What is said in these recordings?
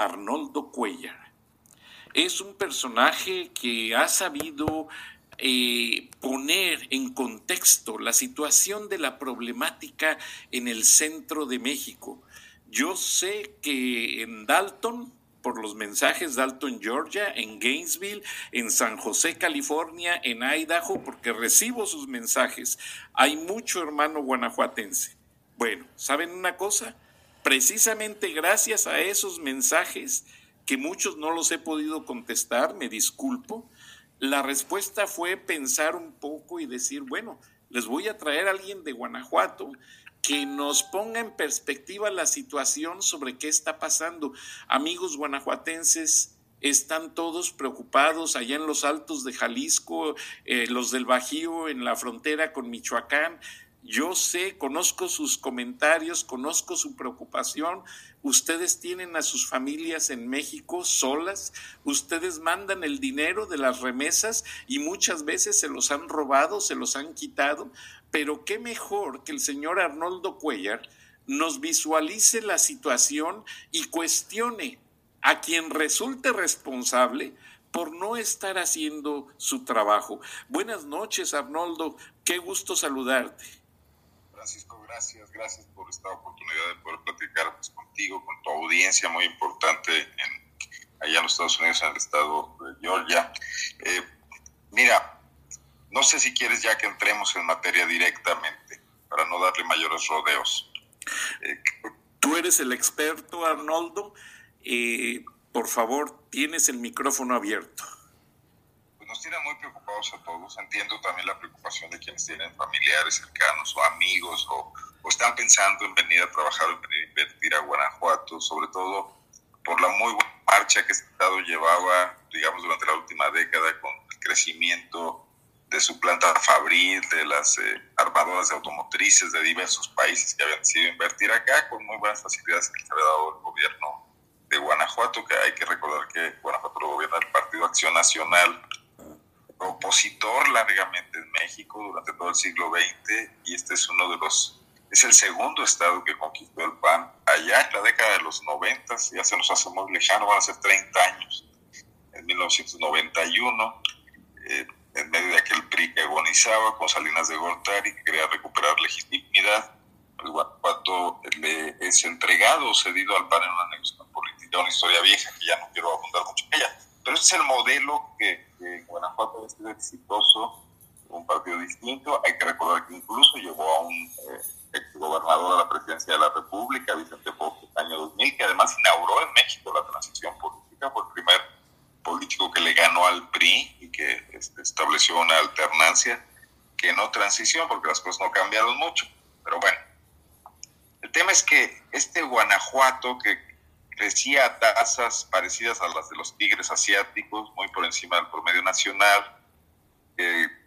Arnoldo Cuellar. Es un personaje que ha sabido eh, poner en contexto la situación de la problemática en el centro de México. Yo sé que en Dalton, por los mensajes Dalton, Georgia, en Gainesville, en San José, California, en Idaho, porque recibo sus mensajes. Hay mucho hermano guanajuatense. Bueno, ¿saben una cosa? Precisamente gracias a esos mensajes, que muchos no los he podido contestar, me disculpo, la respuesta fue pensar un poco y decir, bueno, les voy a traer a alguien de Guanajuato que nos ponga en perspectiva la situación sobre qué está pasando. Amigos guanajuatenses, están todos preocupados allá en los altos de Jalisco, eh, los del Bajío en la frontera con Michoacán. Yo sé, conozco sus comentarios, conozco su preocupación. Ustedes tienen a sus familias en México solas, ustedes mandan el dinero de las remesas y muchas veces se los han robado, se los han quitado, pero qué mejor que el señor Arnoldo Cuellar nos visualice la situación y cuestione a quien resulte responsable por no estar haciendo su trabajo. Buenas noches, Arnoldo. Qué gusto saludarte. Francisco, gracias, gracias por esta oportunidad de poder platicar pues, contigo, con tu audiencia muy importante en, allá en los Estados Unidos, en el estado de Georgia. Eh, mira, no sé si quieres ya que entremos en materia directamente, para no darle mayores rodeos. Eh, Tú eres el experto, Arnoldo. Eh, por favor, tienes el micrófono abierto. Nos tiene muy preocupados a todos. Entiendo también la preocupación de quienes tienen familiares cercanos o amigos o, o están pensando en venir a trabajar o en venir a invertir a Guanajuato, sobre todo por la muy buena marcha que este Estado llevaba, digamos, durante la última década con el crecimiento de su planta fabril, de las eh, armadoras de automotrices de diversos países que habían decidido invertir acá con muy buenas facilidades que les había dado el gobierno de Guanajuato, que hay que recordar que Guanajuato lo gobierna el Partido Acción Nacional, opositor largamente en México durante todo el siglo XX, y este es uno de los, es el segundo estado que conquistó el PAN allá en la década de los 90, ya se nos hace muy lejano, van a ser 30 años, en 1991. Eh, en medio de aquel PRI que agonizaba con Salinas de Gortari, que quería recuperar legitimidad. El Guanajuato le es entregado cedido al PAN en una negociación política, una historia vieja que ya no quiero abundar mucho en ella. Pero ese es el modelo que, que Guanajuato ha sido exitoso, un partido distinto. Hay que recordar que incluso llevó a un eh, exgobernador a la presidencia de la República, Vicente Fox, en el año 2000, que además inauguró en México la transición política, fue el primer político que le ganó al PRI y que este, estableció una alternancia que no transición, porque las cosas no cambiaron mucho. Pero bueno, el tema es que este Guanajuato, que crecía a tasas parecidas a las de los tigres asiáticos, muy por encima del promedio nacional,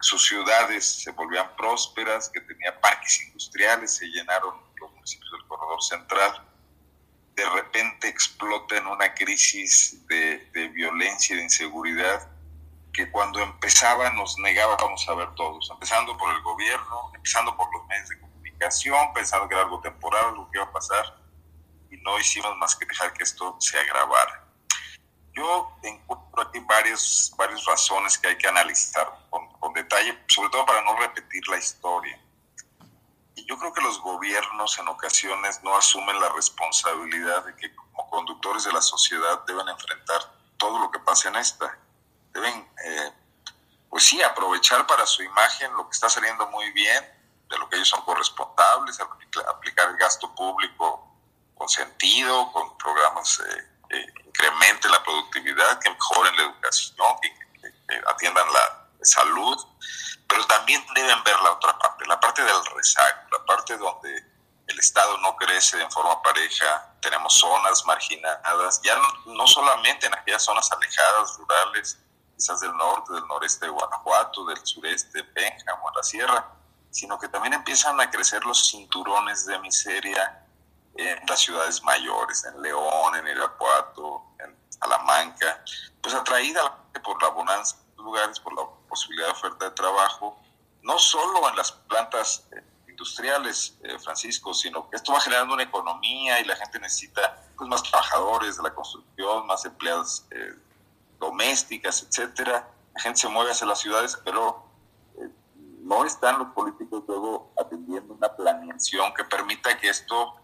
sus ciudades se volvían prósperas, que tenía parques industriales, se llenaron los municipios del corredor central, de repente explota en una crisis de, violencia y de inseguridad que cuando empezaba nos negábamos a ver todos, empezando por el gobierno, empezando por los medios de comunicación, pensando que era algo temporal, lo que iba a pasar, y no hicimos más que dejar que esto se agravara. Yo encuentro aquí varias, varias razones que hay que analizar detalle, sobre todo para no repetir la historia. Y yo creo que los gobiernos en ocasiones no asumen la responsabilidad de que como conductores de la sociedad deben enfrentar todo lo que pasa en esta. Deben, eh, pues sí, aprovechar para su imagen lo que está saliendo muy bien, de lo que ellos son corresponsables, aplicar el gasto público con sentido, con programas eh, que incrementen la productividad, que mejoren la educación, que, atiendan la salud, pero también deben ver la otra parte, la parte del rezago, la parte donde el Estado no crece en forma pareja, tenemos zonas marginadas, ya no, no, solamente en aquellas zonas alejadas, rurales, quizás del norte, del noreste de Guanajuato, del sureste Pénjamo, la sierra, sino que también empiezan a crecer los cinturones de miseria en las ciudades mayores, en León, en Irapuato, en Salamanca, pues atraída por la bonanza de lugares, por la posibilidad de oferta de trabajo, no solo en las plantas, industriales, eh, Francisco, sino que esto va generando una economía y la gente necesita pues, más trabajadores de la construcción, más empleadas eh, domésticas, etcétera. La gente se mueve hacia las ciudades, pero eh, no están los políticos luego atendiendo una planeación que permita que esto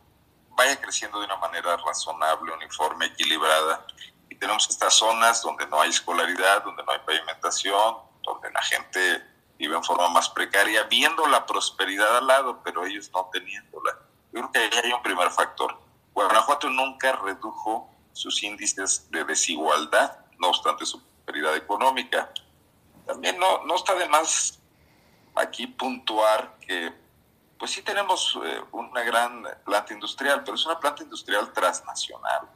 vaya creciendo de una manera razonable, uniforme, equilibrada. Y tenemos estas zonas donde no hay escolaridad, donde no hay pavimentación, donde la gente vive en forma más precaria, viendo la prosperidad al lado, pero ellos no teniéndola. Yo creo que ahí hay un primer factor. Guanajuato nunca redujo sus índices de desigualdad, no obstante su prosperidad económica. También no, no está de más aquí puntuar que, pues sí tenemos eh, una gran planta industrial, pero es una planta industrial transnacional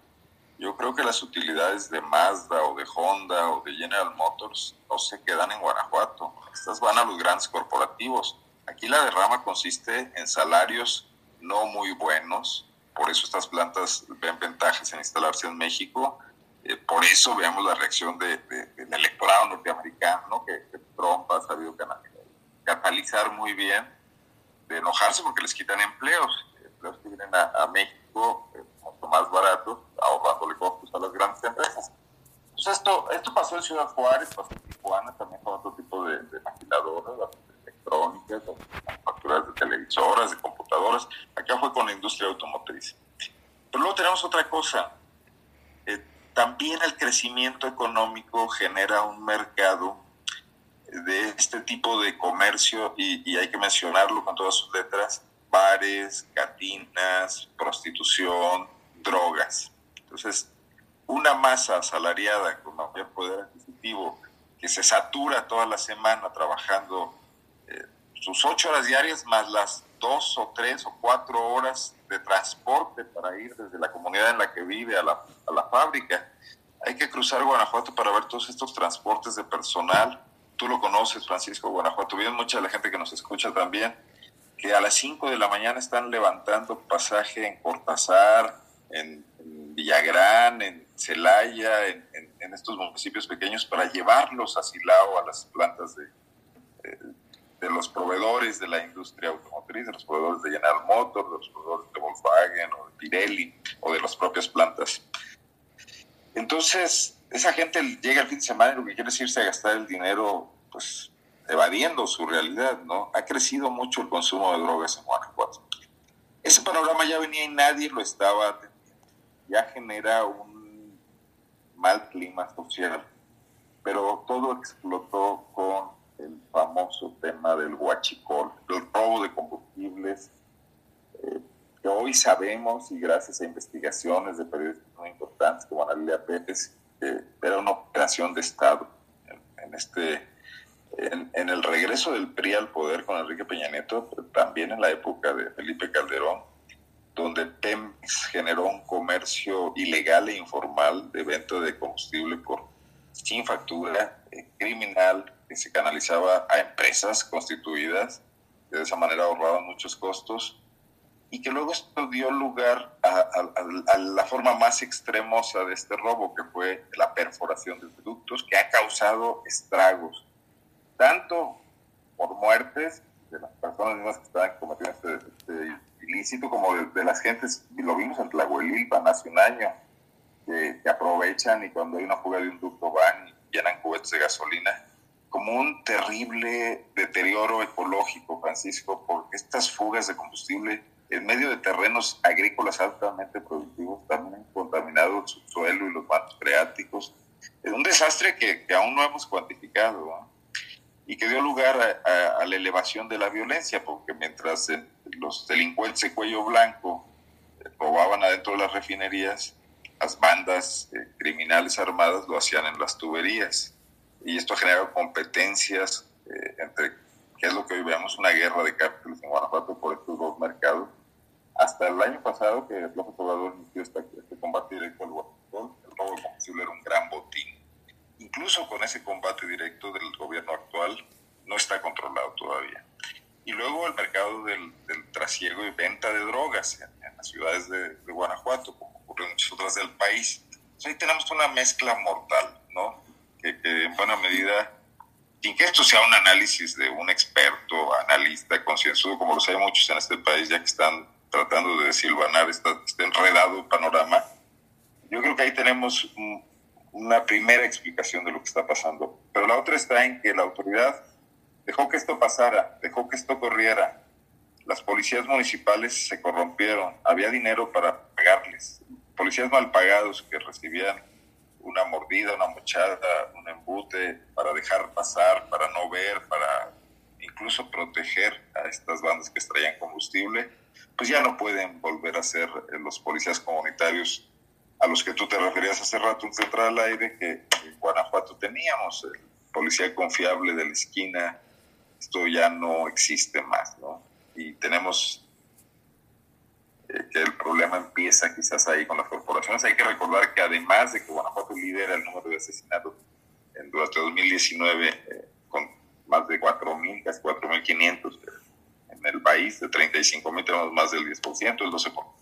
yo creo que las utilidades de Mazda o de Honda o de General Motors no se quedan en Guanajuato. Estas van a los grandes corporativos. Aquí la derrama consiste en salarios no muy buenos. Por eso estas plantas ven ventajas en instalarse en México. Eh, por eso veamos la reacción de, del electorado norteamericano, que, Trump ha sabido catalizar muy bien, de enojarse porque les quitan empleos. Empleos que vienen a, México eh, mucho más baratos ahorrándole costos a las grandes empresas. Entonces esto, esto pasó en Ciudad Juárez, pasó en Tijuana, también con otro tipo de, de maquiladoras, electrónicas, manufacturas de televisoras, de computadoras. Acá fue con la industria automotriz. Pero luego tenemos otra cosa. Eh, también el crecimiento económico genera un mercado de este tipo de comercio y, y hay que mencionarlo con todas sus letras, bares, cantinas, prostitución, drogas. Entonces, una masa asalariada con mayor poder adquisitivo que se satura toda la semana trabajando eh, sus ocho horas diarias más las dos o tres o cuatro horas de transporte para ir desde la comunidad en la que vive a la, a la fábrica. Hay que cruzar Guanajuato para ver todos estos transportes de personal. Tú lo conoces, Francisco, Guanajuato. Viene mucha de la gente que nos escucha también, que a las cinco de la mañana están levantando pasaje en Cortázar, en Villagrán, en Celaya, en, estos municipios pequeños para llevarlos a Silao, a las plantas de, de, los proveedores de la industria automotriz, de los proveedores de General Motors, de los proveedores de Volkswagen o de Pirelli o de las propias plantas. Entonces, esa gente llega el fin de semana y lo que quiere es irse a gastar el dinero, pues evadiendo su realidad, ¿no? Ha crecido mucho el consumo de drogas en Guanajuato. Ese panorama ya venía y nadie lo estaba ya genera un mal clima social. Pero todo explotó con el famoso tema del huachicol, el robo de combustibles, eh, que hoy sabemos, y gracias a investigaciones de periodistas muy importantes como Ana Pérez, era una operación de Estado en, este en, el regreso del PRI al poder con Enrique Peña Nieto, también en la época de Felipe Calderón, donde Pemex generó un comercio ilegal e informal de venta de combustible por sin factura, eh, criminal, que se canalizaba a empresas constituidas, que de esa manera ahorraban muchos costos, y que luego esto dio lugar a, la forma más extremosa de este robo, que fue la perforación de productos, que ha causado estragos, tanto por muertes de las personas que estaban cometiendo este, este ilícito como de, las gentes, lo vimos en Tlahuelilpan hace un año, que, aprovechan y cuando hay una fuga de un ducto van y llenan cubetes de gasolina, como un terrible deterioro ecológico, Francisco, porque estas fugas de combustible en medio de terrenos agrícolas altamente productivos también contaminado el subsuelo y los mantos freáticos. Es un desastre que, que aún no hemos cuantificado. ¿no? y que dio lugar a, la elevación de la violencia, porque mientras los delincuentes de cuello blanco eh, robaban adentro de las refinerías, las bandas eh, criminales armadas lo hacían en las tuberías. Y esto generaba competencias eh, entre, que es lo que hoy vemos, una guerra de cárteles en Guanajuato por estos dos mercados. Hasta el año pasado que López Obrador inició este, este combate directo al Guanajuato, el robo de combustible era un gran botín incluso con ese combate directo del gobierno actual, no está controlado todavía. Y luego el mercado del, trasiego y venta de drogas en, las ciudades de, Guanajuato, como ocurre en muchas otras del país. ahí tenemos una mezcla mortal, ¿no? Que, en buena medida sin que esto sea un análisis de un experto, analista, concienzudo, como los hay muchos en este país, ya que están tratando de desilvanar este, este enredado panorama, yo creo que ahí tenemos una primera explicación de lo que está pasando. Pero la otra está en que la autoridad dejó que esto pasara, dejó que esto corriera. Las policías municipales se corrompieron, había dinero para pagarles. Policías mal pagados que recibían una mordida, una mochada, un embute para dejar pasar, para no ver, para incluso proteger a estas bandas que extraían combustible, pues ya no pueden volver a ser los policías comunitarios a los que tú te referías hace rato un central al aire que en Guanajuato teníamos, el policía confiable de la esquina, esto ya no existe más, ¿no? Y tenemos eh, que el problema empieza quizás ahí con las corporaciones. Hay que recordar que además de que Guanajuato lidera el número de asesinatos en, durante 2019 eh, con más de 4.000, casi 4.500 eh, en el país, de 35.000 tenemos más del 10%, el 12%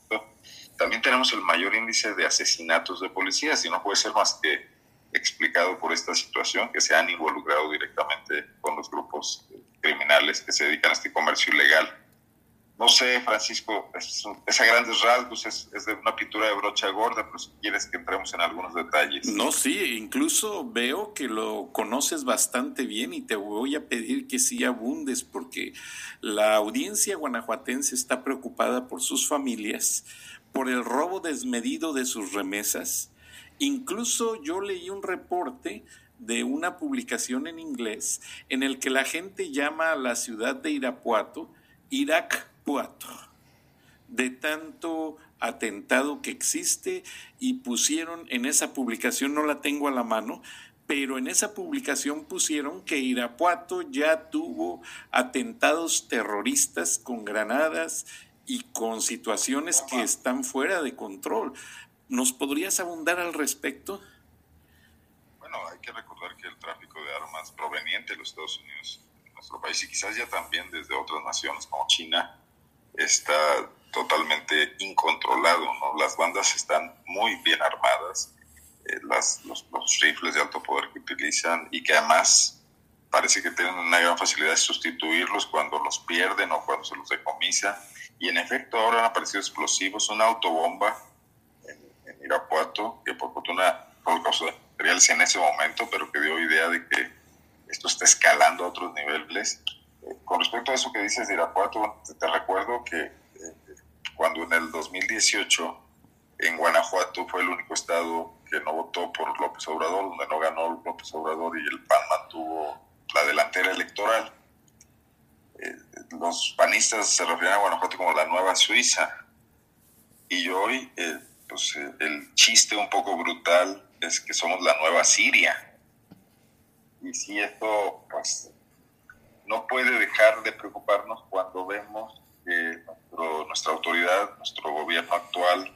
también tenemos el mayor índice de asesinatos de policías y no puede ser más que explicado por esta situación que se han involucrado directamente con los grupos criminales que se dedican a este comercio ilegal. No sé, Francisco, es, a grandes rasgos, es, es, de una pintura de brocha gorda, pero si quieres que entremos en algunos detalles. No, sí, incluso veo que lo conoces bastante bien y te voy a pedir que sí abundes porque la audiencia guanajuatense está preocupada por sus familias, por el robo desmedido de sus remesas. Incluso yo leí un reporte de una publicación en inglés en el que la gente llama a la ciudad de Irapuato Irakpuato, de tanto atentado que existe y pusieron en esa publicación, no la tengo a la mano, pero en esa publicación pusieron que Irapuato ya tuvo atentados terroristas con granadas y con situaciones que están fuera de control. ¿Nos podrías abundar al respecto? Bueno, hay que recordar que el tráfico de armas proveniente de los Estados Unidos en nuestro país y quizás ya también desde otras naciones como China está totalmente incontrolado. ¿no? Las bandas están muy bien armadas, eh, las, los, los rifles de alto poder que utilizan y que además parece que tienen una gran facilidad de sustituirlos cuando los pierden o cuando se los decomisa y en efecto ahora han aparecido explosivos, una autobomba en, Irapuato, que por fortuna por causa de materiales en ese momento, pero que dio idea de que esto está escalando a otros niveles. Eh, con respecto a eso que dices de Irapuato, te, recuerdo que eh, cuando en el 2018 en Guanajuato fue el único estado que no votó por López Obrador, donde no ganó López Obrador y el PAN mantuvo la delantera electoral los panistas se refieren a Guanajuato como la nueva Suiza. Y hoy, eh, pues, eh, el chiste un poco brutal es que somos la nueva Siria. Y si esto, pues, no puede dejar de preocuparnos cuando vemos que nuestra autoridad, nuestro gobierno actual,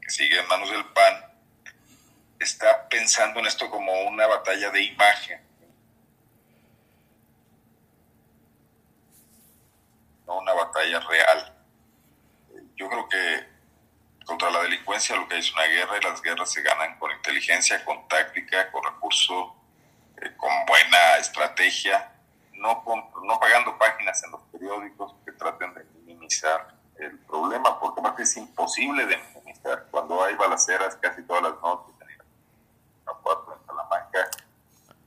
que sigue en manos del PAN, está pensando en esto como una batalla de imagen no una batalla real. Yo creo que contra la delincuencia lo que hay es una guerra y las guerras se ganan con inteligencia, con táctica, con recurso, eh, con buena estrategia, no, no pagando páginas en los periódicos que traten de minimizar el problema, porque más que es imposible de minimizar. Cuando hay balaceras casi todas las noches en en Salamanca,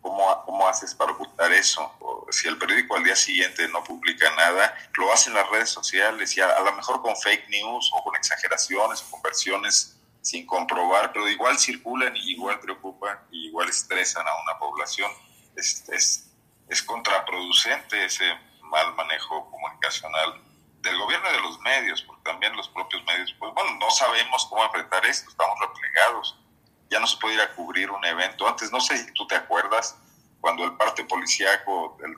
¿cómo, ¿cómo haces para ocultar eso? si el periódico al día siguiente no publica nada, lo hacen las redes sociales y a, lo mejor con fake news o con exageraciones o con versiones sin comprobar, pero igual circulan y igual preocupan y igual estresan a una población. Es, es, es contraproducente ese mal manejo comunicacional del gobierno y de los medios, porque también los propios medios, pues bueno, no sabemos cómo enfrentar esto, estamos replegados, ya no se puede ir a cubrir un evento. Antes, no sé si tú te acuerdas, cuando el parte policíaco, el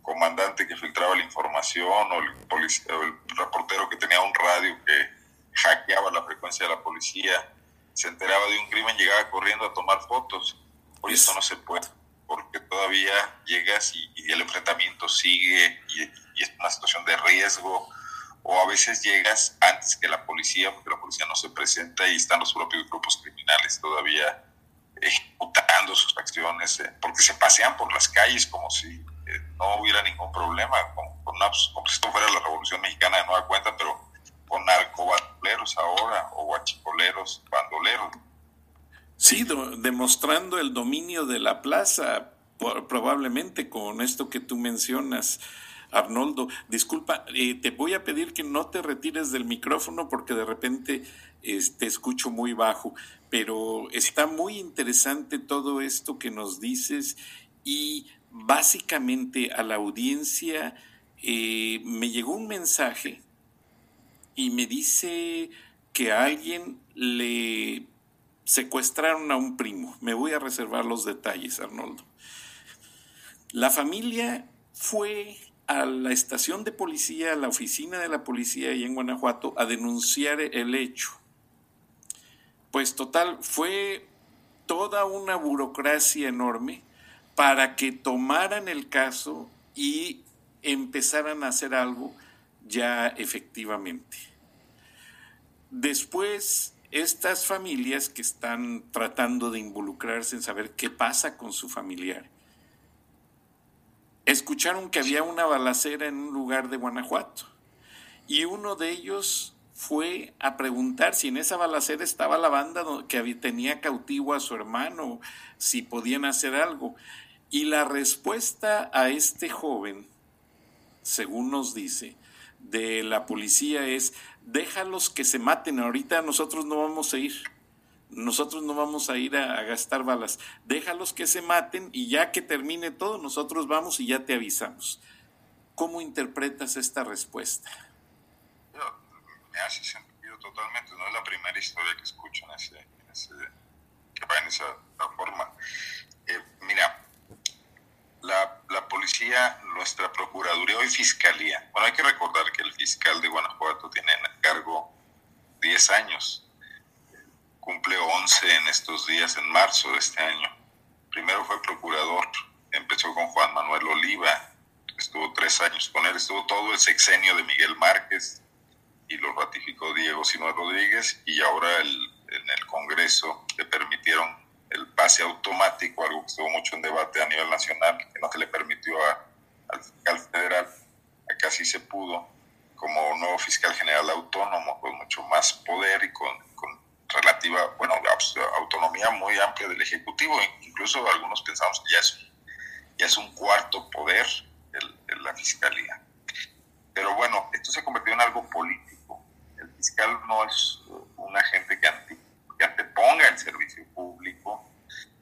comandante que filtraba la información o el, el reportero que tenía un radio que hackeaba la frecuencia de la policía, se enteraba de un crimen, llegaba corriendo a tomar fotos. Hoy eso no se puede, porque todavía llegas y, el enfrentamiento sigue y, y, es una situación de riesgo. O a veces llegas antes que la policía, porque la policía no se presenta y están los propios grupos criminales todavía ejecutando sus acciones, eh, porque se pasean por las calles como si eh, no hubiera ningún problema, como, como si esto fuera la Revolución Mexicana de nueva cuenta, pero con narcobandoleros ahora, o guachicoleros, bandoleros. Sí, demostrando el dominio de la plaza, probablemente con esto que tú mencionas. Arnoldo, disculpa, eh, te voy a pedir que no te retires del micrófono porque de repente te escucho muy bajo, pero está muy interesante todo esto que nos dices y básicamente a la audiencia eh, me llegó un mensaje y me dice que a alguien le secuestraron a un primo. Me voy a reservar los detalles, Arnoldo. La familia fue a la estación de policía, a la oficina de la policía ahí en Guanajuato, a denunciar el hecho. Pues total, fue toda una burocracia enorme para que tomaran el caso y empezaran a hacer algo ya efectivamente. Después, estas familias que están tratando de involucrarse en saber qué pasa con su familiar, escucharon que había una balacera en un lugar de Guanajuato y uno de ellos fue a preguntar si en esa balacera estaba la banda que tenía cautivo a su hermano, si podían hacer algo. Y la respuesta a este joven, según nos dice, de la policía es, déjalos que se maten, ahorita nosotros no vamos a ir nosotros no vamos a ir a, gastar balas. Déjalos que se maten y ya que termine todo, nosotros vamos y ya te avisamos. ¿Cómo interpretas esta respuesta? Me hace sentido totalmente. No es la primera historia que escucho en ese, que va en esa forma. Eh, mira, la, la, policía, nuestra procuraduría y fiscalía. Bueno, hay que recordar que el fiscal de Guanajuato tiene en cargo 10 años cumple 11 en estos días, en marzo de este año. Primero fue procurador, empezó con Juan Manuel Oliva, estuvo tres años con él, estuvo todo el sexenio de Miguel Márquez y lo ratificó Diego Simón Rodríguez y ahora en el Congreso le permitieron el pase automático, algo que estuvo mucho en debate a nivel nacional, que no se le permitió al fiscal federal, acá sí se pudo, como nuevo fiscal general autónomo, con mucho más poder y con relativa, bueno, autonomía muy amplia del Ejecutivo. Incluso algunos pensamos que ya es, ya es un cuarto poder el, la Fiscalía. Pero bueno, esto se convirtió en algo político. Fiscal no es un agente que, que anteponga el servicio público,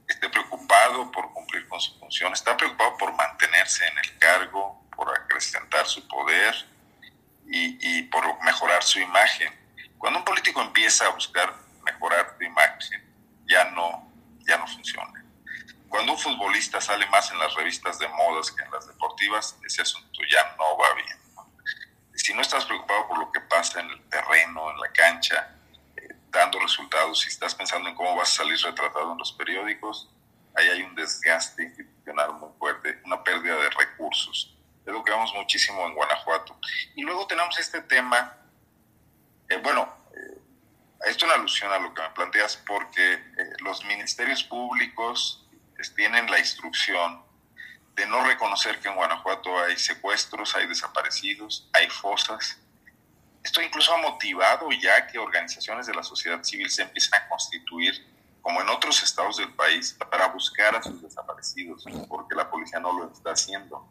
esté preocupado por cumplir con su función, está preocupado por mantenerse en el cargo, por acrecentar su poder y, y por mejorar su imagen. Cuando un político empieza a buscar mejorar tu imagen, ya no, ya no funciona. Cuando un futbolista sale más en las revistas de modas que en las deportivas, ese asunto ya no va bien. Si no estás preocupado por lo que pasa en el terreno, en la cancha, eh, dando resultados, si estás pensando en cómo vas a salir retratado en los periódicos, ahí hay un desgaste institucional muy fuerte, una pérdida de recursos. Es lo que vemos muchísimo en Guanajuato. Y luego tenemos este tema, eh, bueno, esto es una alusión a lo que me planteas porque eh, los ministerios públicos tienen la instrucción de no reconocer que en Guanajuato hay secuestros, hay desaparecidos, hay fosas. Esto incluso ha motivado ya que organizaciones de la sociedad civil se empiecen a constituir, como en otros estados del país, para buscar a sus desaparecidos, porque la policía no lo está haciendo.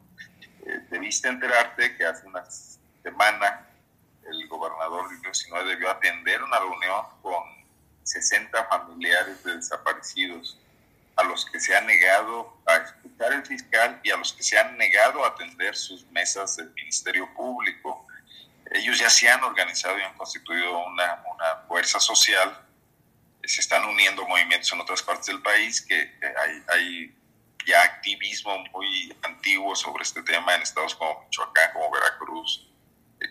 Eh, debiste enterarte que hace una semana el gobernador Luis debió atender una reunión con 60 familiares de desaparecidos, a los que se ha negado a escuchar el fiscal y a los que se han negado a atender sus mesas del Ministerio Público. Ellos ya se han organizado y han constituido una, una fuerza social, se están uniendo movimientos en otras partes del país, que hay, hay ya activismo muy antiguo sobre este tema en estados como Michoacán, como Veracruz,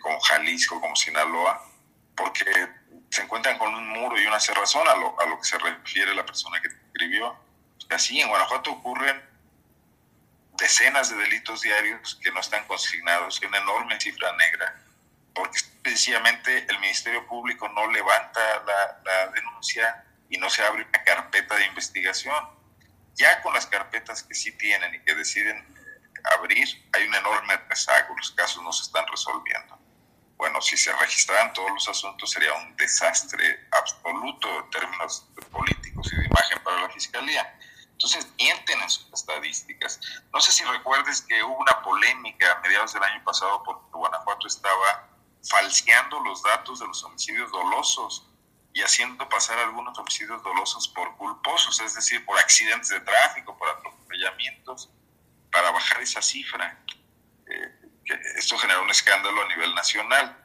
como Jalisco, como Sinaloa, porque se encuentran con un muro y una cerrazón a lo, a lo que se refiere la persona que escribió. Así en Guanajuato ocurren decenas de delitos diarios que no están consignados, una enorme cifra negra, porque sencillamente el Ministerio Público no levanta la, la denuncia y no se abre una carpeta de investigación. Ya con las carpetas que sí tienen y que deciden abrir, hay un enorme rezago, los casos no se están resolviendo. Bueno, si se registraran todos los asuntos sería un desastre absoluto en términos Entonces mienten en sus estadísticas. No sé si recuerdes que hubo una polémica a mediados del año pasado porque Guanajuato estaba falseando los datos de los homicidios dolosos y haciendo pasar algunos homicidios dolosos por culposos, es decir, por accidentes de tráfico, por atropellamientos, para bajar esa cifra. Eh, esto generó un escándalo a nivel nacional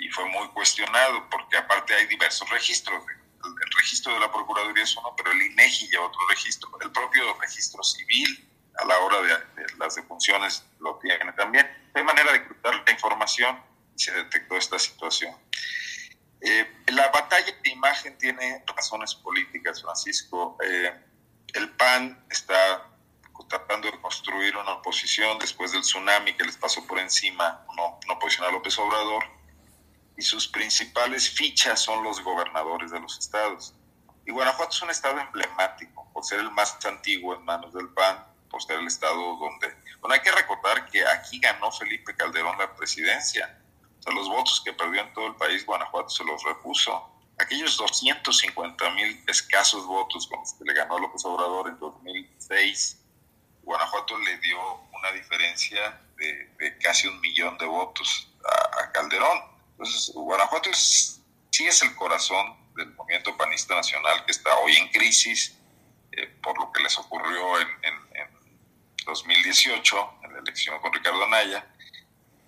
y fue muy cuestionado porque aparte hay diversos registros el registro de la Procuraduría es uno, pero el INEGI lleva otro registro, el propio registro civil a la hora de, las defunciones lo tiene también. Hay manera de cruzar la información y se detectó esta situación. Eh, la batalla de imagen tiene razones políticas, Francisco. Eh, el PAN está tratando de construir una oposición después del tsunami que les pasó por encima, una, una oposición a López Obrador y sus principales fichas son los gobernadores de los estados. Y Guanajuato es un estado emblemático por ser el más antiguo en manos del PAN, por ser el estado donde... Bueno, hay que recordar que aquí ganó Felipe Calderón la presidencia. O sea, los votos que perdió en todo el país, Guanajuato se los repuso. Aquellos 250 mil escasos votos con los que le ganó López Obrador en 2006, Guanajuato le dio una diferencia de, casi un millón de votos a Calderón. Entonces, Guanajuato es, sí es el corazón del movimiento panista nacional que está hoy en crisis eh, por lo que les ocurrió en, en, 2018, en la elección con Ricardo Anaya,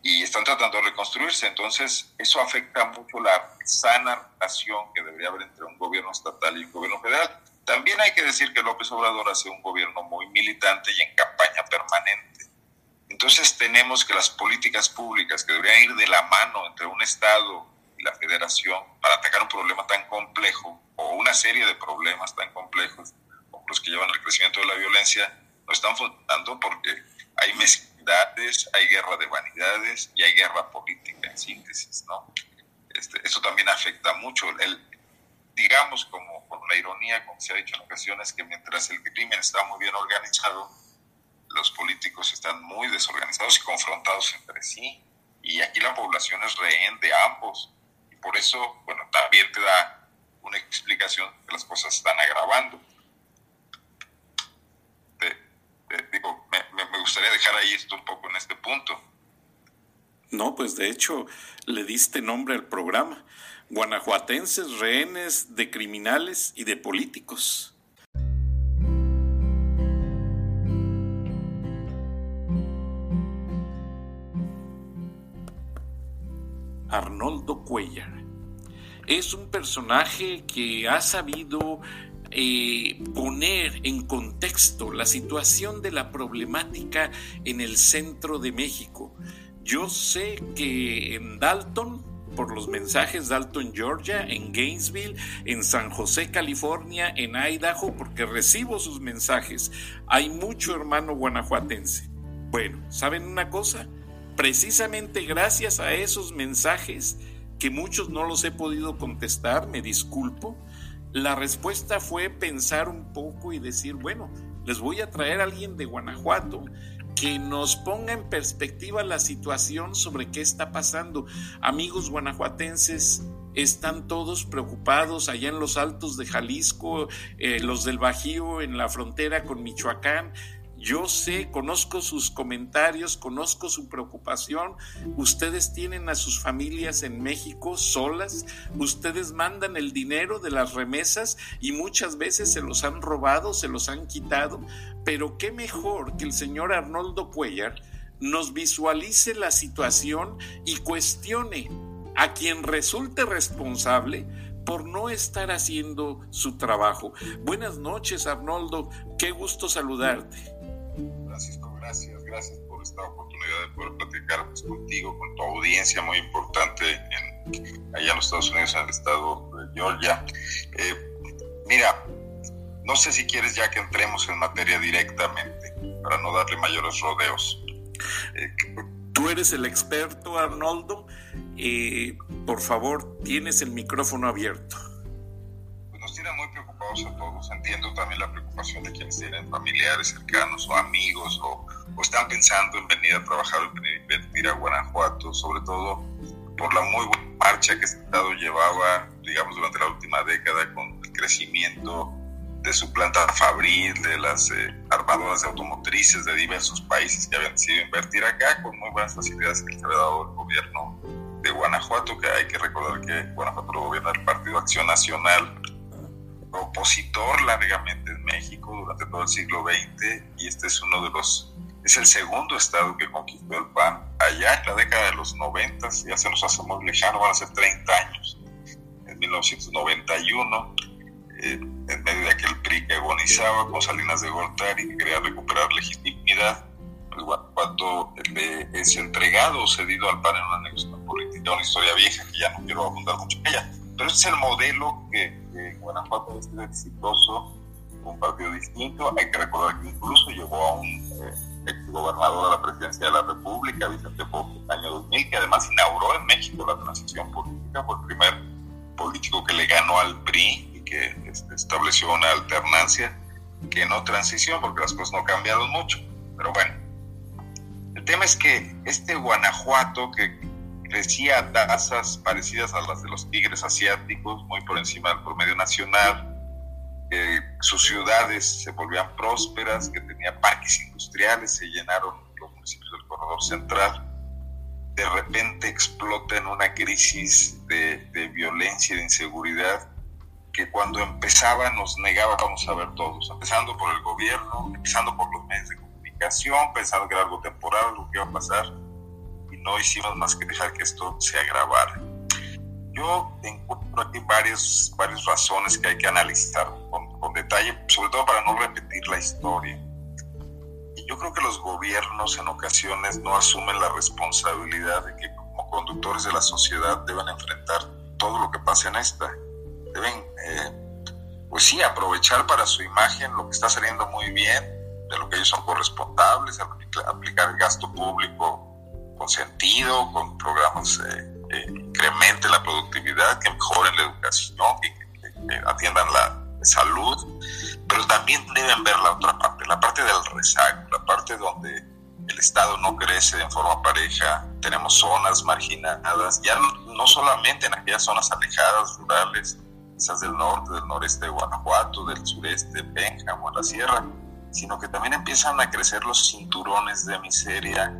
y están tratando de reconstruirse. Entonces, eso afecta mucho la sana relación que debería haber entre un gobierno estatal y un gobierno federal. También hay que decir que López Obrador hace un gobierno muy militante y en campaña permanente entonces tenemos que las políticas públicas que deberían ir de la mano entre un Estado y la Federación para atacar un problema tan complejo o una serie de problemas tan complejos como los que llevan al crecimiento de la violencia, no están funcionando porque hay mezquindades, hay guerra de vanidades y hay guerra política en síntesis, ¿no? Este, eso también afecta mucho. El, digamos, como con la ironía, como se ha dicho en ocasiones, que mientras el crimen está muy bien organizado, los políticos están muy desorganizados y confrontados entre sí. Y aquí la población es rehén de ambos. Y por eso, bueno, también te da una explicación que las cosas están agravando. digo, me, me gustaría dejar ahí esto un poco en este punto. No, pues de hecho le diste nombre al programa. Guanajuatenses rehenes de criminales y de políticos. Arnoldo Cuellar. Es un personaje que ha sabido eh, poner en contexto la situación de la problemática en el centro de México. Yo sé que en Dalton, por los mensajes Dalton, Georgia, en Gainesville, en San José, California, en Idaho, porque recibo sus mensajes, hay mucho hermano guanajuatense. Bueno, ¿saben una cosa? Precisamente gracias a esos mensajes que muchos no los he podido contestar, me disculpo, la respuesta fue pensar un poco y decir, bueno, les voy a traer a alguien de Guanajuato que nos ponga en perspectiva la situación sobre qué está pasando. Amigos guanajuatenses, están todos preocupados allá en los altos de Jalisco, eh, los del Bajío en la frontera con Michoacán, yo sé, conozco sus comentarios, conozco su preocupación. Ustedes tienen a sus familias en México solas, ustedes mandan el dinero de las remesas y muchas veces se los han robado, se los han quitado. Pero qué mejor que el señor Arnoldo Cuellar nos visualice la situación y cuestione a quien resulte responsable por no estar haciendo su trabajo. Buenas noches, Arnoldo. Qué gusto saludarte. Gracias, gracias por esta oportunidad de poder platicar pues, contigo, con tu audiencia muy importante en, allá en los Estados Unidos, en el estado de Georgia. Eh, mira, no sé si quieres ya que entremos en materia directamente, para no darle mayores rodeos. Eh, Tú eres el experto, Arnoldo. Eh, por favor, tienes el micrófono abierto. Preocupados a todos. Entiendo también la preocupación de quienes tienen familiares cercanos o amigos o, están pensando en venir a trabajar o invertir a Guanajuato, sobre todo por la muy buena marcha que este Estado llevaba, digamos, durante la última década con el crecimiento de su planta fabril, de las eh, armadoras automotrices de diversos países que habían decidido invertir acá con muy buenas facilidades que les había dado el gobierno de Guanajuato, que hay que recordar que Guanajuato lo gobierna el Partido Acción Nacional, opositor largamente en México durante todo el siglo XX, y este es uno de los, es el segundo estado que conquistó el PAN allá en la década de los 90, ya se nos hace muy lejano, van a ser 30 años, en 1991, eh, en medio de aquel PRI que agonizaba con Salinas de Gortari que quería recuperar legitimidad, pues Guanajuato es entregado o cedido al PAN en una negociación política, una historia vieja que ya no quiero abundar mucho en ella, pero ese es el modelo que Guanajuato es exitoso, un partido distinto. Hay que recordar que incluso llevó a un eh, ex gobernador a la presidencia de la República, Vicente Fox, en el año 2000, que además inauguró en México la transición política, fue el primer político que le ganó al PRI y que este, estableció una alternancia que no transición, porque las cosas no cambiaron mucho. Pero bueno, el tema es que este Guanajuato que crecía a tasas parecidas a las de los tigres asiáticos, muy por encima del promedio nacional, que sus ciudades se volvían prósperas, que tenía parques industriales, se llenaron los municipios del corredor central, de repente explota en una crisis de, de violencia y de inseguridad que cuando empezaba nos negábamos a ver todos, empezando por el gobierno, empezando por los medios de comunicación, pensando que era algo temporal, lo que iba a pasar no hicimos más que dejar que esto se agravara. Yo encuentro aquí varias, varias razones que hay que analizar con, detalle, sobre todo para no repetir la historia. Y yo creo que los gobiernos en ocasiones no asumen la responsabilidad de que como conductores de la sociedad deben enfrentar todo lo que pasa en esta. Deben, eh, pues sí, aprovechar para su imagen lo que está saliendo muy bien, de lo que ellos son corresponsables, aplicar gasto público con sentido, con programas eh, que incrementen la productividad, que mejoren la educación, que, atiendan la salud, pero también deben ver la otra parte, la parte del rezago, la parte donde el Estado no crece en forma pareja, tenemos zonas marginadas, ya no, solamente en aquellas zonas alejadas, rurales, quizás del norte, del noreste de Guanajuato, del sureste, Pénjamo, la sierra, sino que también empiezan a crecer los cinturones de miseria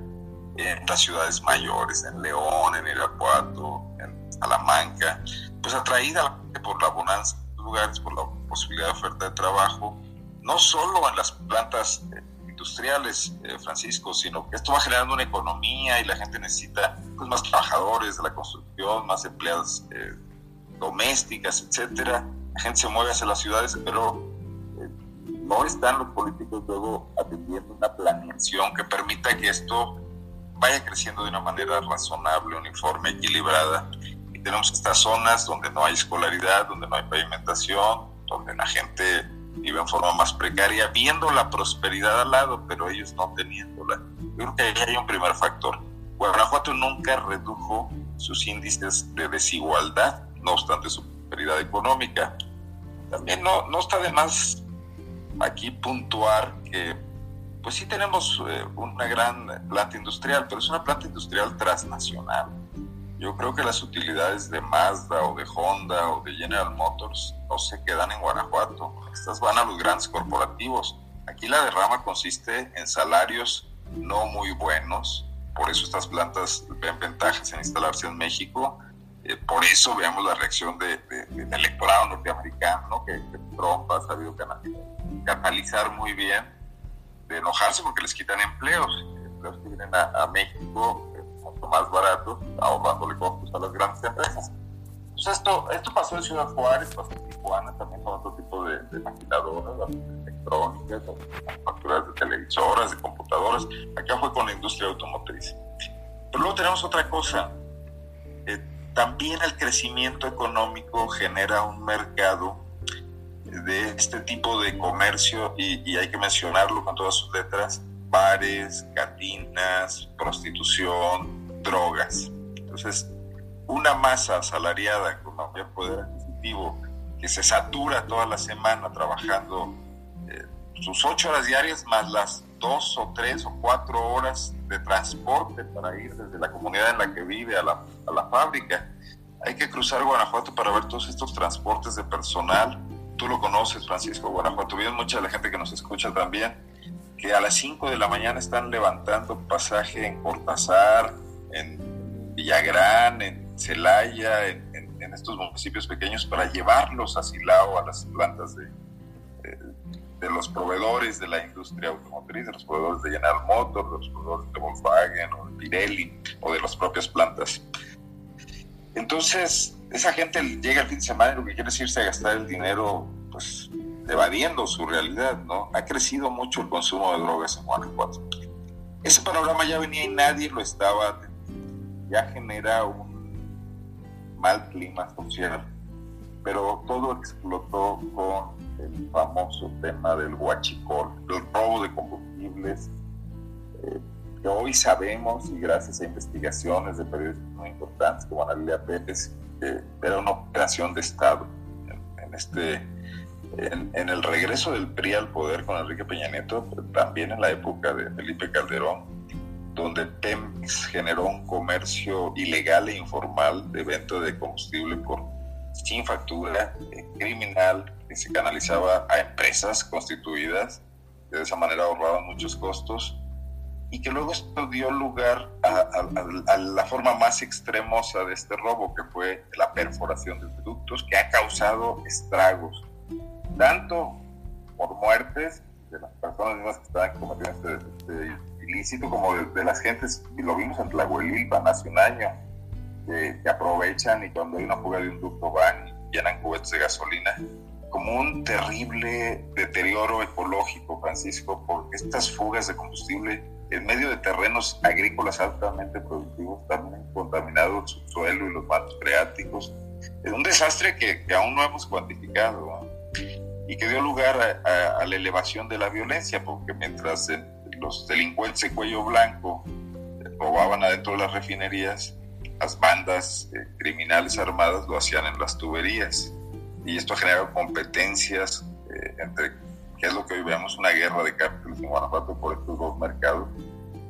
en las ciudades mayores, en León, en Irapuato, en Salamanca, pues atraída por la bonanza de lugares, por la posibilidad de oferta de trabajo, no solo en las plantas eh, industriales, eh, Francisco, sino que esto va generando una economía y la gente necesita pues, más trabajadores de la construcción, más empleadas eh, domésticas, etcétera. La gente se mueve hacia las ciudades, pero no están los políticos luego atendiendo una planeación que permita que esto vaya creciendo de una manera razonable, uniforme, equilibrada. Y tenemos estas zonas donde no hay escolaridad, donde no hay pavimentación, donde la gente vive en forma más precaria, viendo la prosperidad al lado, pero ellos no teniéndola. Yo creo que ahí hay un primer factor. Guanajuato nunca redujo sus índices de desigualdad, no obstante su prosperidad económica. También no, no está de más aquí puntuar que pues sí tenemos eh, una gran planta industrial, pero es una planta industrial transnacional. Yo creo que las utilidades de Mazda o de Honda o de General Motors no se quedan en Guanajuato. Estas van a los grandes corporativos. Aquí la derrama consiste en salarios no muy buenos. Por eso estas plantas ven ventajas en instalarse en México. Eh, por eso veamos la reacción de, del electorado norteamericano, que, que Trump ha sabido canalizar muy bien de enojarse porque les quitan empleos, que vienen a, México eh, mucho más baratos, ahorrándole costos a las grandes empresas. Entonces esto, esto pasó en Ciudad Juárez, pasó en Tijuana, también con otro tipo de, de maquinadoras, electrónicas, las facturas de televisoras, de computadoras. Acá fue con la industria automotriz. Pero luego tenemos otra cosa. Eh, también el crecimiento económico genera un mercado de este tipo de comercio, y, hay que mencionarlo con todas sus letras, bares, cantinas, prostitución, drogas. Entonces, una masa asalariada con mayor poder adquisitivo que se satura toda la semana trabajando eh, sus ocho horas diarias más las dos o tres o cuatro horas de transporte para ir desde la comunidad en la que vive a la, a la fábrica. Hay que cruzar Guanajuato para ver todos estos transportes de personal. Tú lo conoces, Francisco, Guanajuato. Bien, mucha de la gente que nos escucha también, que a las 5 de la mañana están levantando pasaje en Cortázar, en Villagrán, en Celaya, en, estos municipios pequeños para llevarlos a Silao, a las plantas de, de, los proveedores de la industria automotriz, de los proveedores de General Motors, de los proveedores de Volkswagen o de Pirelli o de las propias plantas. Entonces, esa gente llega el fin de semana y lo que quiere es irse a gastar el dinero, pues, evadiendo su realidad, ¿no? Ha crecido mucho el consumo de drogas en Guanajuato. Ese panorama ya venía y nadie lo estaba, ya genera un mal clima social, pero todo explotó con el famoso tema del huachicol, el robo de combustibles, eh, que hoy sabemos, y gracias a investigaciones de periodistas muy importantes como Ana Lilia Pérez, eh, era una operación de Estado. En, este en, el regreso del PRI al poder con Enrique Peña Nieto, también en la época de Felipe Calderón, donde Pemex generó un comercio ilegal e informal de venta de combustible por sin factura, eh, criminal, que se canalizaba a empresas constituidas, que de esa manera ahorraban muchos costos y que luego esto dio lugar a, la forma más extremosa de este robo, que fue la perforación de ductos, que ha causado estragos, tanto por muertes de las personas mismas que estaban cometiendo este, este ilícito, como de, las gentes, y lo vimos en Tlahuelilpan hace un año, que, que aprovechan y cuando hay una fuga de un ducto van y llenan cubetes de gasolina como un terrible deterioro ecológico, Francisco, porque estas fugas de combustible en medio de terrenos agrícolas altamente productivos, también contaminados el subsuelo y los mantos freáticos. Es un desastre que, aún no hemos cuantificado y que dio lugar a, la elevación de la violencia, porque mientras los delincuentes de cuello blanco eh, robaban adentro de las refinerías, las bandas eh, criminales armadas lo hacían en las tuberías. Y esto ha generado competencias eh, entre que es lo que hoy vemos, una guerra de cárteles en Guanajuato por estos dos mercados.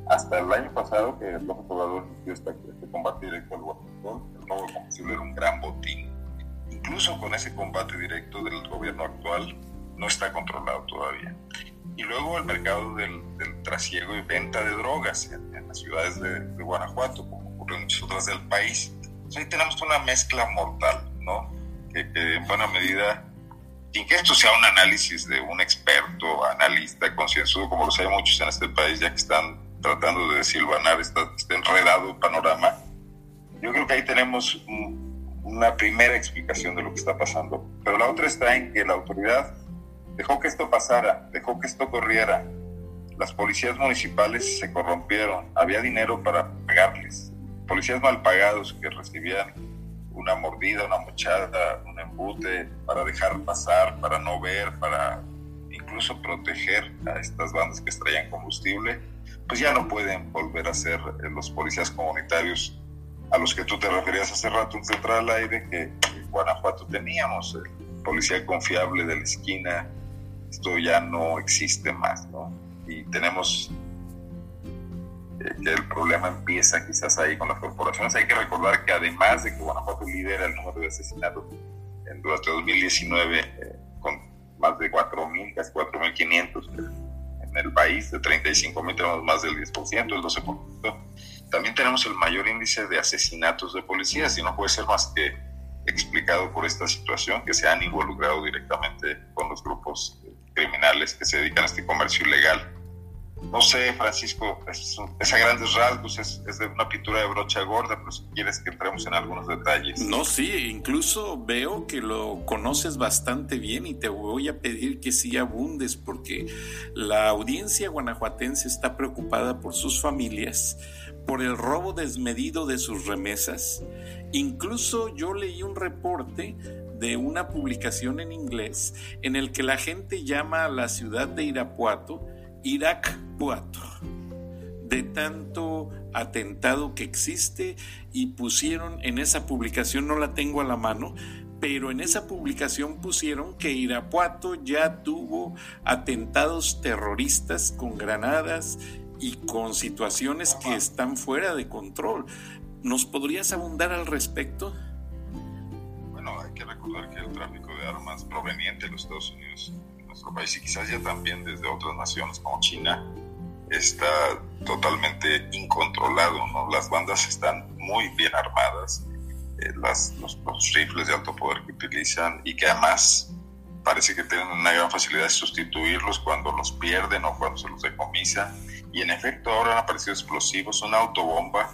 Hasta el año pasado, que López Obrador inició este, este combate directo al Guanajuato, el nuevo combustible era un gran botín. Incluso con ese combate directo del gobierno actual, no está controlado todavía. Y luego el mercado del, trasiego y venta de drogas en, las ciudades de, Guanajuato, como ocurre en muchas otras del país. Entonces ahí tenemos una mezcla mortal, ¿no? Que, que en buena medida sin que esto sea un análisis de un experto, analista, concienzudo, como los hay muchos en este país, ya que están tratando de desilvanar este, este enredado panorama, yo creo que ahí tenemos una primera explicación de lo que está pasando. Pero la otra está en que la autoridad dejó que esto pasara, dejó que esto corriera. Las policías municipales se corrompieron, había dinero para pagarles. Policías mal pagados que recibían una mordida, una mochada, un embute, para dejar pasar, para no ver, para incluso proteger a estas bandas que extraían combustible, pues ya no pueden volver a ser eh, los policías comunitarios a los que tú te referías hace rato en Central Aire, que en Guanajuato teníamos, el policía confiable de la esquina, esto ya no existe más, ¿no? Y tenemos el problema empieza quizás ahí con las corporaciones. Hay que recordar que además de que Guanajuato lidera el número de asesinatos en, durante 2019 eh, con más de 4.000, casi 4.500 en el país, de 35.000 tenemos más del 10%, el 12%. También tenemos el mayor índice de asesinatos de policías y no puede ser más que explicado por esta situación, que se han involucrado directamente con los grupos criminales que se dedican a este comercio ilegal no sé, Francisco, es, a grandes rasgos, es, de una pintura de brocha gorda, pero si quieres que entremos en algunos detalles. No, sí, incluso veo que lo conoces bastante bien y te voy a pedir que sí abundes porque la audiencia guanajuatense está preocupada por sus familias, por el robo desmedido de sus remesas. Incluso yo leí un reporte de una publicación en inglés en el que la gente llama a la ciudad de Irapuato Irak 4 de tanto atentado que existe y pusieron en esa publicación, no la tengo a la mano, pero en esa publicación pusieron que Irapuato ya tuvo atentados terroristas con granadas y con situaciones que están fuera de control. ¿Nos podrías abundar al respecto? Bueno, hay que recordar que el tráfico de armas proveniente de los Estados Unidos, nuestro país y quizás ya también desde otras naciones como China, está totalmente incontrolado. ¿no? Las bandas están muy bien armadas, eh, las, los, rifles de alto poder que utilizan y que además parece que tienen una gran facilidad de sustituirlos cuando los pierden o cuando se los decomisa. Y en efecto ahora han aparecido explosivos, una autobomba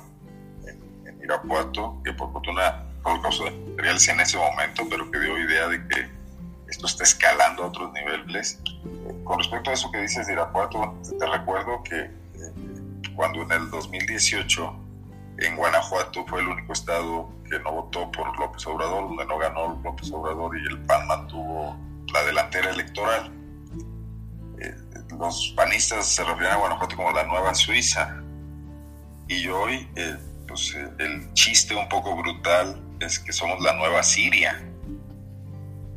en, Irapuato, que por fortuna por causa de materiales en ese momento, pero que dio idea de que esto está escalando a otros niveles. Con respecto a eso que dices de Irapuato, te recuerdo que eh, cuando en el 2018 en Guanajuato fue el único estado que no votó por López Obrador, donde no ganó López Obrador y el PAN mantuvo la delantera electoral. Eh, los panistas se refieren a Guanajuato como la nueva Suiza. Y hoy, eh, pues, eh, el chiste un poco brutal es que somos la nueva Siria.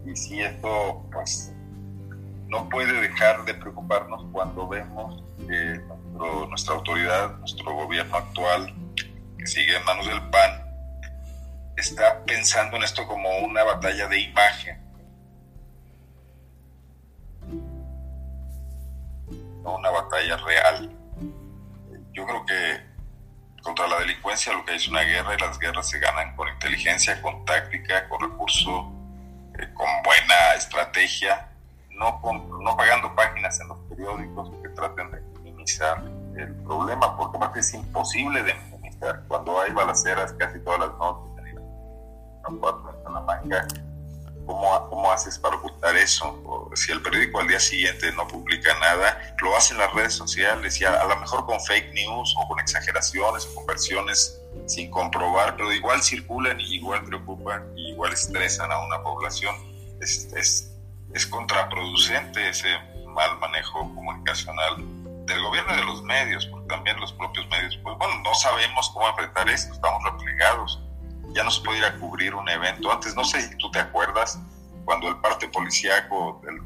Y si esto, pues, no puede dejar de preocuparnos cuando vemos que nuestra autoridad, nuestro gobierno actual, sigue en manos del PAN, está pensando en esto como una batalla de imagen. No una batalla real. Yo creo que contra la delincuencia lo que hay es una guerra y las guerras se ganan con inteligencia, con táctica, con recurso, eh, con buena estrategia, no, no pagando páginas en los periódicos que traten de minimizar el problema, porque aparte es imposible de cuando hay balaceras casi todas las noches en la manga, ¿cómo, ¿cómo haces para ocultar eso? si el periódico al día siguiente no publica nada, lo hacen las redes sociales y a, lo mejor con fake news o con exageraciones o con versiones sin comprobar, pero igual circulan y igual preocupan y igual estresan a una población. Es, es, es contraproducente ese mal manejo comunicacional del gobierno y de los medios, porque también los propios medios, pues bueno, no sabemos cómo enfrentar esto, estamos replegados, ya no se puede ir a cubrir un evento. Antes, no sé si tú te acuerdas, cuando el parte policíaco, el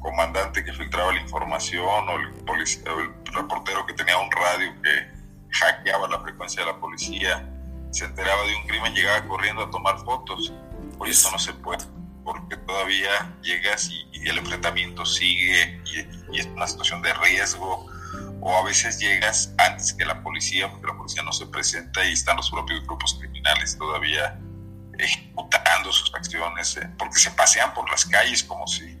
comandante que filtraba la información o el, el reportero que tenía un radio que hackeaba la frecuencia de la policía, se enteraba de un crimen, llegaba corriendo a tomar fotos. Por eso no se puede, porque todavía llegas y, el enfrentamiento sigue y, es una situación de riesgo o a veces llegas antes que la policía, porque la policía no se presenta y están los propios grupos criminales todavía ejecutando sus acciones, eh, porque se pasean por las calles como si eh,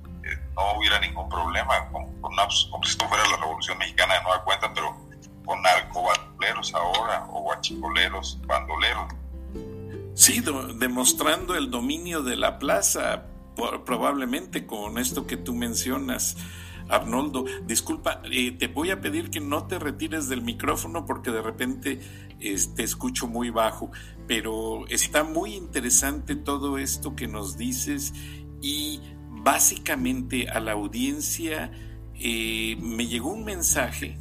no hubiera ningún problema, como, si esto fuera la Revolución Mexicana de nueva cuenta, pero con narcobandoleros ahora, o guachicoleros, bandoleros. Sí, demostrando el dominio de la plaza, probablemente con esto que tú mencionas. Arnoldo, disculpa, eh, te voy a pedir que no te retires del micrófono porque de repente te este, escucho muy bajo, pero está muy interesante todo esto que nos dices y básicamente a la audiencia eh, me llegó un mensaje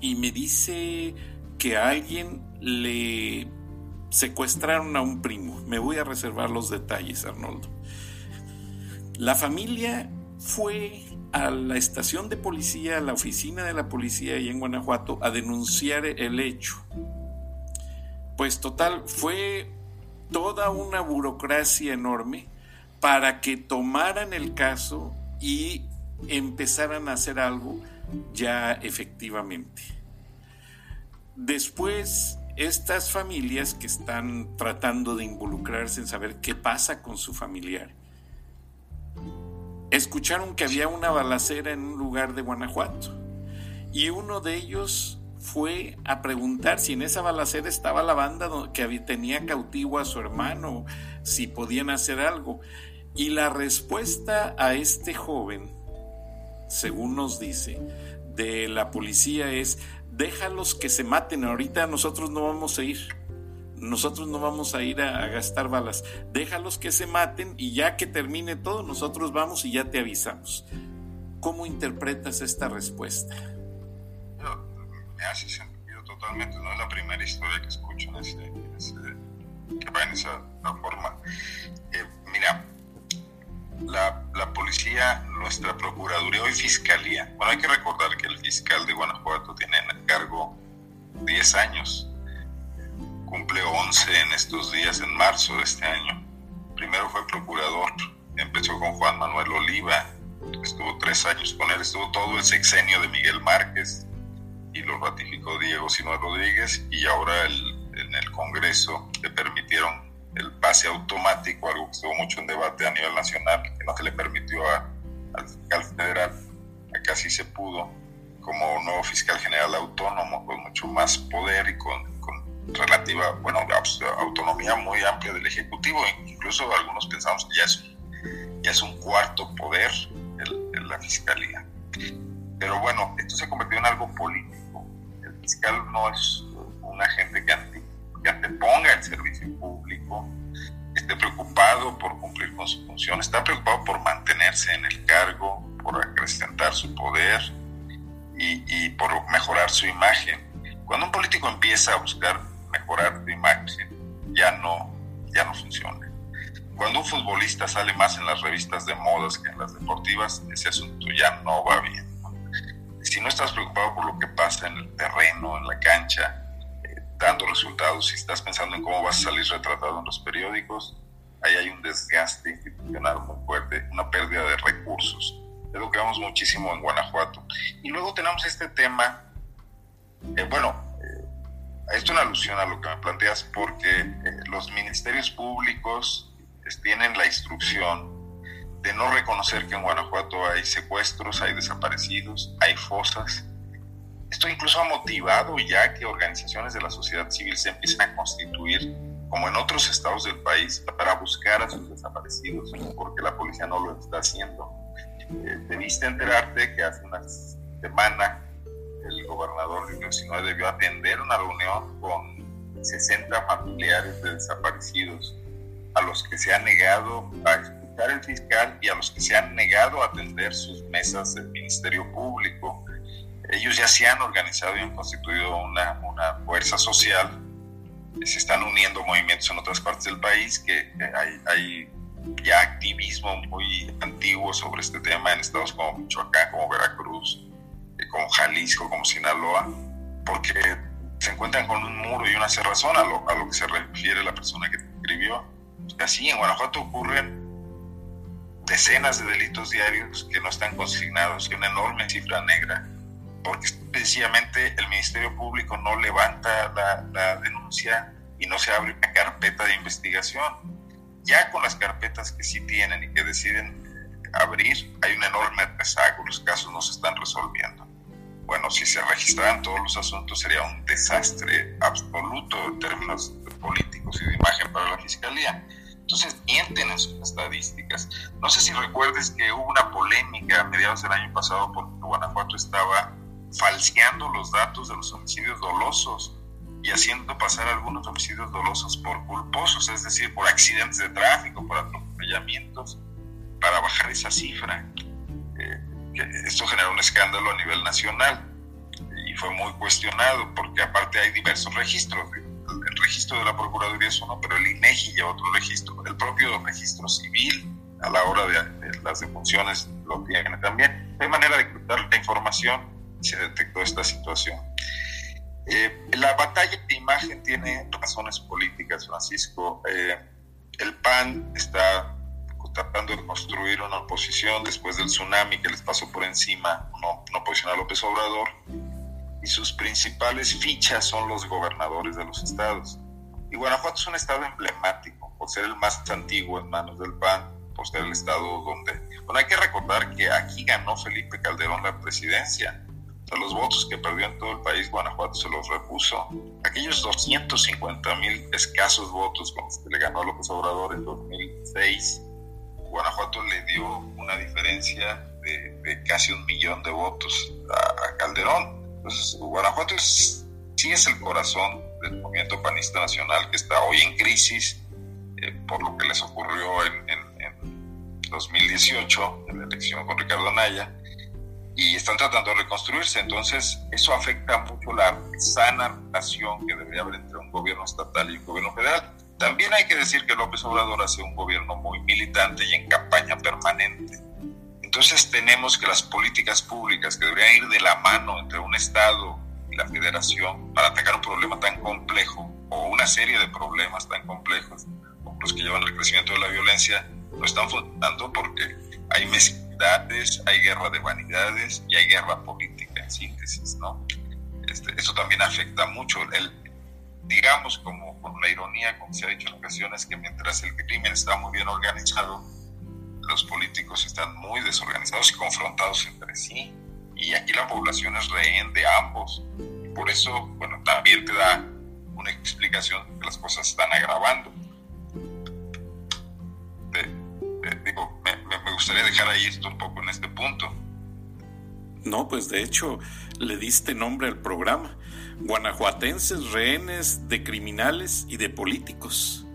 y me dice que a alguien le secuestraron a un primo. Me voy a reservar los detalles, Arnoldo. La familia fue a la estación de policía, a la oficina de la policía ahí en Guanajuato, a denunciar el hecho. Pues total, fue toda una burocracia enorme para que tomaran el caso y empezaran a hacer algo ya efectivamente. Después, estas familias que están tratando de involucrarse en saber qué pasa con su familiar, escucharon que había una balacera en un lugar de Guanajuato y uno de ellos fue a preguntar si en esa balacera estaba la banda que tenía cautivo a su hermano, si podían hacer algo. Y la respuesta a este joven, según nos dice, de la policía es, déjalos que se maten, ahorita nosotros no vamos a ir nosotros no vamos a ir a, gastar balas, déjalos que se maten y ya que termine todo, nosotros vamos y ya te avisamos. ¿Cómo interpretas esta respuesta? me hace sentido totalmente, no es la primera historia que escucho en ese, que va en esa forma. Eh, la, la, policía, nuestra procuraduría y fiscalía. Bueno, hay que recordar que el fiscal de Guanajuato tiene en cargo 10 años. Cumple 11 en estos días, en marzo de este año. Primero fue procurador, empezó con Juan Manuel Oliva, estuvo tres años con él, estuvo todo el sexenio de Miguel Márquez y lo ratificó Diego Sinue Rodríguez y ahora en el Congreso le permitieron el pase automático, algo que estuvo mucho en debate a nivel nacional, que no se le permitió al fiscal federal, acá sí se pudo, como nuevo fiscal general autónomo, con mucho más poder y con, relativa, bueno, autonomía muy amplia del Ejecutivo, incluso algunos pensamos que ya es, ya es un cuarto poder en la Fiscalía. Pero bueno, esto se convirtió en algo político. El fiscal no es un agente que, que anteponga el servicio público, esté preocupado por cumplir con su función, está preocupado por mantenerse en el cargo, por acrecentar su poder y, y por mejorar su imagen. Cuando un político empieza a buscar mejorar su imagen, ya no, ya no funciona. Cuando un futbolista sale más en las revistas de modas que en las deportivas, ese asunto ya no va bien. Si no estás preocupado por lo que pasa en el terreno, en la cancha, eh, dando resultados, si estás pensando en cómo vas a salir retratado en los periódicos, ahí hay un desgaste institucional muy fuerte, una pérdida de recursos. Es lo que vemos muchísimo en Guanajuato. Y luego tenemos este tema, eh, bueno, esto es una alusión a lo que me planteas, porque los ministerios públicos tienen la instrucción de no reconocer que en Guanajuato hay secuestros, hay desaparecidos, hay fosas. Esto incluso ha motivado ya que organizaciones de la sociedad civil se empiecen a constituir, como en otros estados del país, para buscar a sus desaparecidos, porque la policía no lo está haciendo. Eh, debiste enterarte que hace una semana el gobernador Luis Sinue debió atender una reunión con 60 familiares de desaparecidos a los que se ha negado a escuchar el fiscal y a los que se han negado a atender sus mesas del Ministerio Público. Ellos ya se han organizado y han constituido una, una fuerza social. Se están uniendo movimientos en otras partes del país, que hay, hay ya activismo muy antiguo sobre este tema en estados como Michoacán, como Veracruz, como Jalisco, como Sinaloa, porque se encuentran con un muro y una cerrazón a lo, a lo que se refiere la persona que escribió Así en Guanajuato ocurren decenas de delitos diarios que no están consignados y una enorme cifra negra, porque sencillamente el Ministerio Público no levanta la, denuncia y no se abre una carpeta de investigación. Ya con las carpetas que sí tienen y que deciden abrir, hay un enorme rezago, los casos no se están resolviendo. Bueno, si se registraran todos los asuntos sería un desastre absoluto en términos políticos y de imagen para la Fiscalía. Entonces mienten en sus estadísticas. No sé si recuerdes que hubo una polémica a mediados del año pasado porque Guanajuato estaba falseando los datos de los homicidios dolosos y haciendo pasar algunos homicidios dolosos por culposos, es decir, por accidentes de tráfico, por atropellamientos, para bajar esa cifra. Eh, esto generó un escándalo a nivel nacional y fue muy cuestionado porque aparte hay diversos registros el registro de la Procuraduría es uno, pero el INEGI lleva otro registro, el propio registro civil a la hora de, las defunciones lo tiene también. Hay manera de cruzar la información y se detectó esta situación. Eh, la batalla de imagen tiene razones políticas, Francisco. Eh, el PAN está tratando de construir una oposición después del tsunami que les pasó por encima, una, una oposición a López Obrador y sus principales fichas son los gobernadores de los estados. Y Guanajuato es un estado emblemático por ser el más antiguo en manos del PAN, por ser el estado donde... Bueno, hay que recordar que aquí ganó Felipe Calderón la presidencia. De los votos que perdió en todo el país, Guanajuato se los repuso. Aquellos 250 mil escasos votos con los que le ganó López Obrador en 2006, Guanajuato le dio una diferencia de, casi un millón de votos a Calderón entonces, Guanajuato sí es el corazón del movimiento panista nacional que está hoy en crisis eh, por lo que les ocurrió en, 2018, en la elección con Ricardo Anaya, y están tratando de reconstruirse. Entonces, eso afecta mucho la sana relación que debería haber entre un gobierno estatal y un gobierno federal. También hay que decir que López Obrador hace un gobierno muy militante y en campaña permanente. Entonces tenemos que las políticas públicas que deberían ir de la mano entre un Estado y la Federación para atacar un problema tan complejo o una serie de problemas tan complejos como los que llevan al crecimiento de la violencia, no están funcionando porque hay mezquindades, hay guerra de vanidades y hay guerra política en síntesis, ¿no? Este, eso también afecta mucho. El, digamos, como con la ironía, como se ha dicho en ocasiones, que mientras el crimen está muy bien organizado, los políticos están muy desorganizados y confrontados entre sí. Y aquí la población es rehén de ambos. por eso, bueno, también te da una explicación que las cosas están agravando. digo, me gustaría dejar ahí esto un poco en este punto. No, pues de hecho le diste nombre al programa guanajuatenses rehenes de criminales y de políticos.